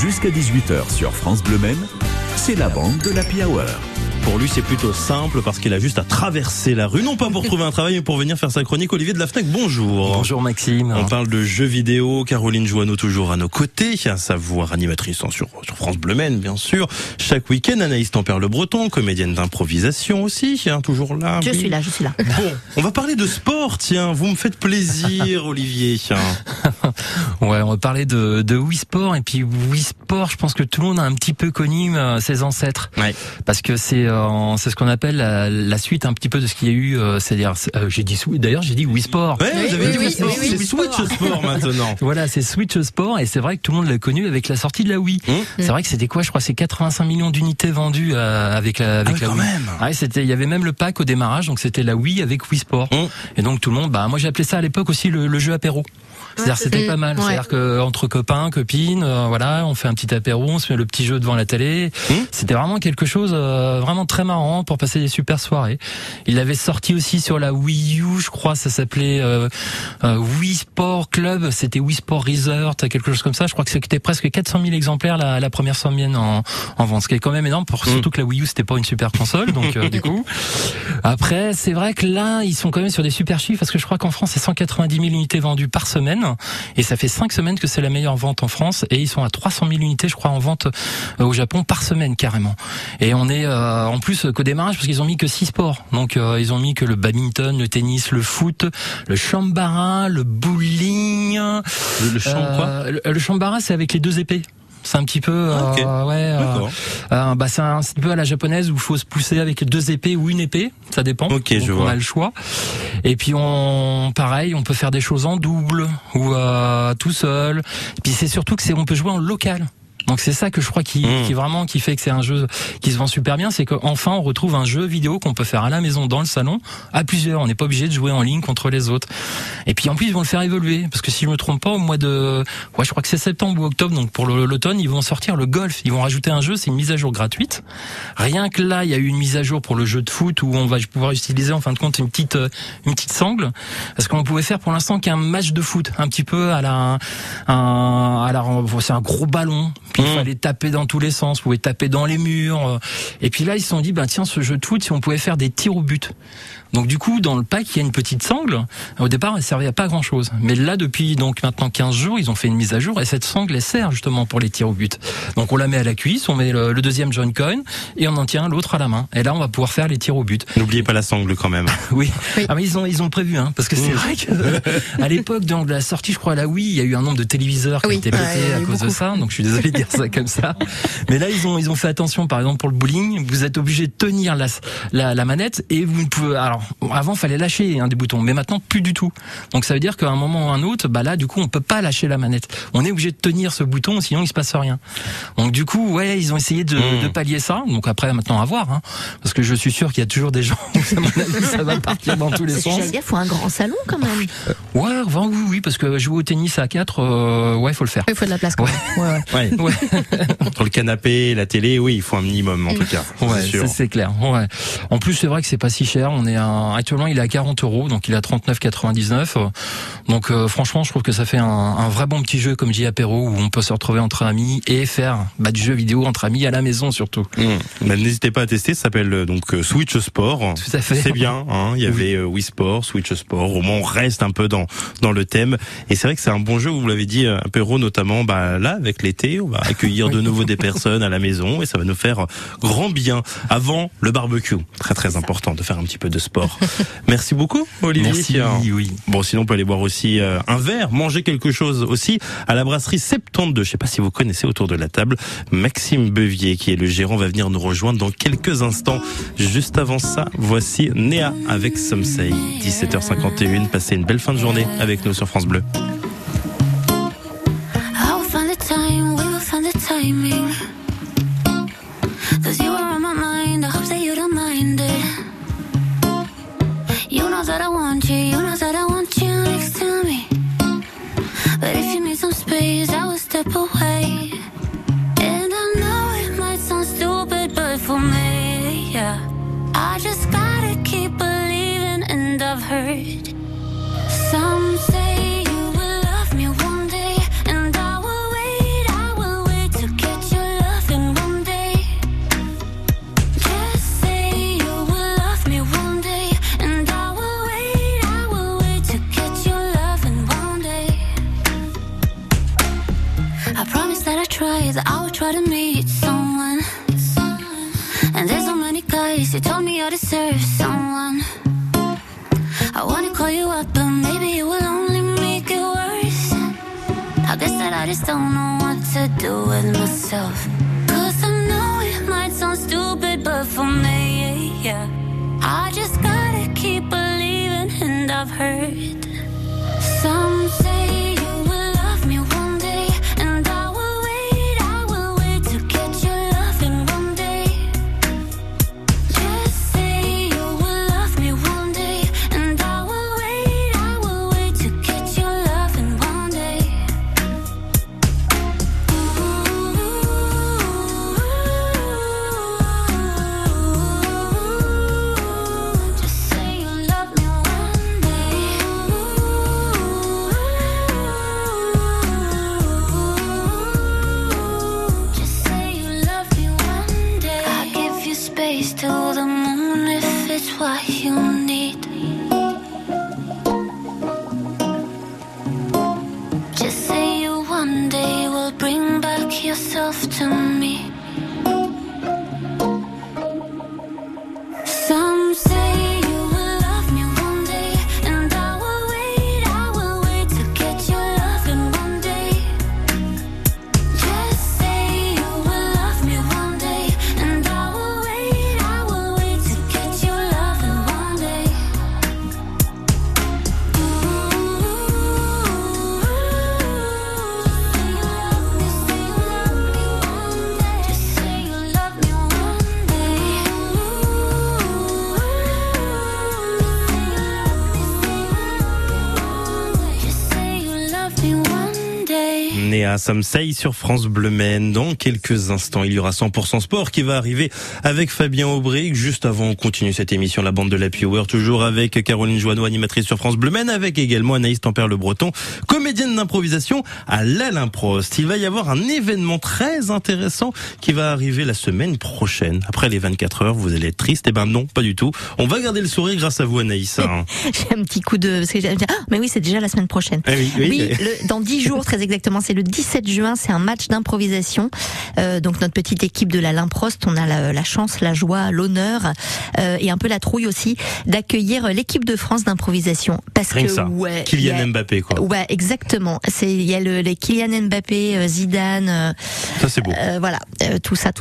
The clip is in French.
Jusqu'à 18h sur France Bleu Maine, c'est la bande de la Hour. Pour lui, c'est plutôt simple parce qu'il a juste à traverser la rue, non pas pour trouver un travail, mais pour venir faire sa chronique. Olivier de la FNAC, bonjour. Bonjour Maxime. On parle de jeux vidéo. Caroline Joanneau toujours à nos côtés, à savoir animatrice sur, sur France Bleu Maine, bien sûr. Chaque week-end, Anaïs Tempère le Breton, comédienne d'improvisation aussi, hein, toujours là. Je suis là, je suis là. Bon, on va parler de sport, tiens. Vous me faites plaisir, Olivier. ouais, on va parler de, de Wii Sport et puis Wii Sport. Je pense que tout le monde a un petit peu connu euh, ses ancêtres, ouais. parce que c'est c'est ce qu'on appelle la, la, suite un petit peu de ce qu'il y a eu. Euh, C'est-à-dire, euh, j'ai dit d'ailleurs j'ai dit Wii Sport. Ouais, vous avez oui, dit oui, c'est oui, Switch Sport. Sport maintenant. Voilà, c'est Switch Sport et c'est vrai que tout le monde l'a connu avec la sortie de la Wii. Mmh. C'est vrai que c'était quoi Je crois c'est 85 millions d'unités vendues euh, avec la avec Ah la quand Wii. même. Ouais, c'était il y avait même le pack au démarrage donc c'était la Wii avec Wii Sport. Mmh. Et donc tout le monde bah moi j'ai appelé ça à l'époque aussi le, le jeu apéro. C'est-à-dire c'était Mm. pas mal. Ouais. C'est-à-dire que entre copains, copines, euh, voilà, on fait un petit apéro, on se met le petit jeu devant la télé. Mm. C'était vraiment quelque chose euh, vraiment très marrant pour passer des super soirées. Il avait sorti aussi sur la Wii U, je crois, ça s'appelait euh, euh, Wii Sport Club. C'était Wii Sport Resort, quelque chose comme ça. Je crois que c'était presque 400 000 exemplaires la, la première semaine en, en vente, ce qui est quand même énorme. Pour, Mm. Surtout que la Wii U c'était pas une super console, donc euh, du coup. Après, c'est vrai que là, ils sont quand même sur des super chiffres parce que je crois qu'en France, c'est 190 000 unités vendues par semaine et ça fait cinq semaines que c'est la meilleure vente en France et ils sont à 300 000 unités, je crois, en vente euh, au Japon par semaine carrément. Et on est euh, en plus qu'au démarrage parce qu'ils ont mis que six sports. Donc euh, ils ont mis que le badminton, le tennis, le foot, le chambara, le bowling. Le, le champ, quoi? Euh, le, le chambara, c'est avec les deux épées. C'est un petit peu, Ah, euh, ouais, euh, euh, bah c'est un, un peu à la japonaise où il faut se pousser avec deux épées ou une épée, ça dépend. Ok, Donc, je on vois. a le choix. Et puis on, pareil, on peut faire des choses en double ou euh, tout seul. Et puis c'est surtout que c'est, on peut jouer en local. Donc c'est ça que je crois qui, Mm. qui vraiment qui fait que c'est un jeu qui se vend super bien, c'est qu'enfin on retrouve un jeu vidéo qu'on peut faire à la maison dans le salon à plusieurs. On n'est pas obligé de jouer en ligne contre les autres. Et puis en plus ils vont le faire évoluer parce que si je me trompe pas au mois de, ouais je crois que c'est septembre ou octobre donc pour l'automne ils vont sortir le golf. Ils vont rajouter un jeu, c'est une mise à jour gratuite. Rien que là il y a eu une mise à jour pour le jeu de foot où on va pouvoir utiliser en fin de compte une petite euh, une petite sangle parce qu'on pouvait faire pour l'instant qu'un match de foot un petit peu à la à la c'est un gros ballon puis il Mm. fallait taper dans tous les sens, vous pouvez taper dans les murs. euh. Et puis là, ils se sont dit, ben tiens, ce jeu de foot, si on pouvait faire des tirs au but. Donc du coup, dans le pack, il y a une petite sangle. Au départ, elle servait à pas grand chose. Mais là, depuis donc maintenant 15 jours, ils ont fait une mise à jour et cette sangle, elle sert justement pour les tirs au but. Donc on la met à la cuisse, on met le, le deuxième John Coin et on en tient l'autre à la main. Et là, on va pouvoir faire les tirs au but. N'oubliez pas la sangle quand même. Oui. Oui. Ah mais ils ont ils ont prévu hein parce que c'est Mm. vrai que à l'époque donc de la sortie je crois à la Wii il y a eu un nombre de téléviseurs qui Oui. ont été pétés Ouais, à cause de ça donc je suis désolé de dire ça comme ça mais là ils ont ils ont fait attention par exemple pour le bowling vous êtes obligé de tenir la la, la manette et vous ne pouvez alors avant fallait lâcher un des boutons mais maintenant plus du tout donc ça veut dire qu'à un moment ou un autre bah là du coup on peut pas lâcher la manette on est obligé de tenir ce bouton sinon il se passe rien donc du coup ouais ils ont essayé de, Mm. de pallier ça donc après maintenant à voir hein, parce que je suis sûr qu'il y a toujours des gens où à mon avis, ça va partir dans tous les sens j'allais faut un grand salon quand même. Ouais, enfin, oui, oui, parce que jouer au tennis à 4, euh, ouais, faut le faire. Il faut de la place quand même. Ouais, ouais. Ouais. Entre le canapé et la télé, oui, il faut un minimum en tout cas. ouais, c'est sûr. ça, c'est clair. Ouais. En plus, c'est vrai que c'est pas si cher. On est à, actuellement, il est à 40 euros, donc il est à 39,99. Euh, Donc, euh, franchement, je trouve que ça fait un, un vrai bon petit jeu, comme dit apéro, où on peut se retrouver entre amis et faire bah, du jeu vidéo entre amis à la maison surtout. Mmh. Bah, N'hésitez pas à tester, ça s'appelle euh, donc euh, Switch Sport. Tout à fait. C'est bien, hein. il y avait euh, Wii Sport, Switch Sport, au moins on reste un peu dans dans le thème. Et c'est vrai que c'est un bon jeu, vous l'avez dit, apéro notamment, bah, là avec l'été, on va accueillir de nouveau des personnes à la maison et ça va nous faire grand bien avant le barbecue. Très très important de faire un petit peu de sport. Merci beaucoup Olivier. Merci, oui. Bon, sinon on peut aller boire aussi euh, un verre, manger quelque chose aussi à la brasserie 72. Je sais pas si vous connaissez autour de la table Maxime Bevier, qui est le gérant, va venir nous rejoindre dans quelques instants. Juste avant ça, voici Néa avec Some Say. 17h51. Passez une belle fin de journée avec nous sur France Bleu. To meet someone. And there's so many guys who told me I deserve someone. I wanna call you up, but maybe it will only make it worse. I guess that I just don't know what to do with myself. Né à Samsey sur France Bleu Maine. Dans quelques instants, il y aura 100% sport qui va arriver avec Fabien Aubric. Juste avant, on continue cette émission, la bande de la Power, toujours avec Caroline Joanneau, animatrice sur France Bleu Maine, avec également Anaïs Tempère-Le Breton, comédienne d'improvisation à l'Alain Prost. Il va y avoir un événement très intéressant qui va arriver la semaine prochaine. Après les 24 heures, vous allez être triste. Eh ben non, pas du tout. On va garder le sourire grâce à vous, Anaïs. hein. J'ai un petit coup de. Ah, mais oui, c'est déjà la semaine prochaine. Eh oui, oui. Oui, le- dans 10 jours très exactement, c'est le 17 juin, c'est un match d'improvisation. Euh, donc notre petite équipe de la Limprost, on a la, la chance, la joie, l'honneur euh, et un peu la trouille aussi d'accueillir l'équipe de France d'improvisation. Parce Rien que ça. ouais, a- Kylian Mbappé, quoi. Ouais, exactement. C'est il y a le les Kylian Mbappé, euh, Zidane, Ça, c'est beau. euh, voilà, euh, tout ça,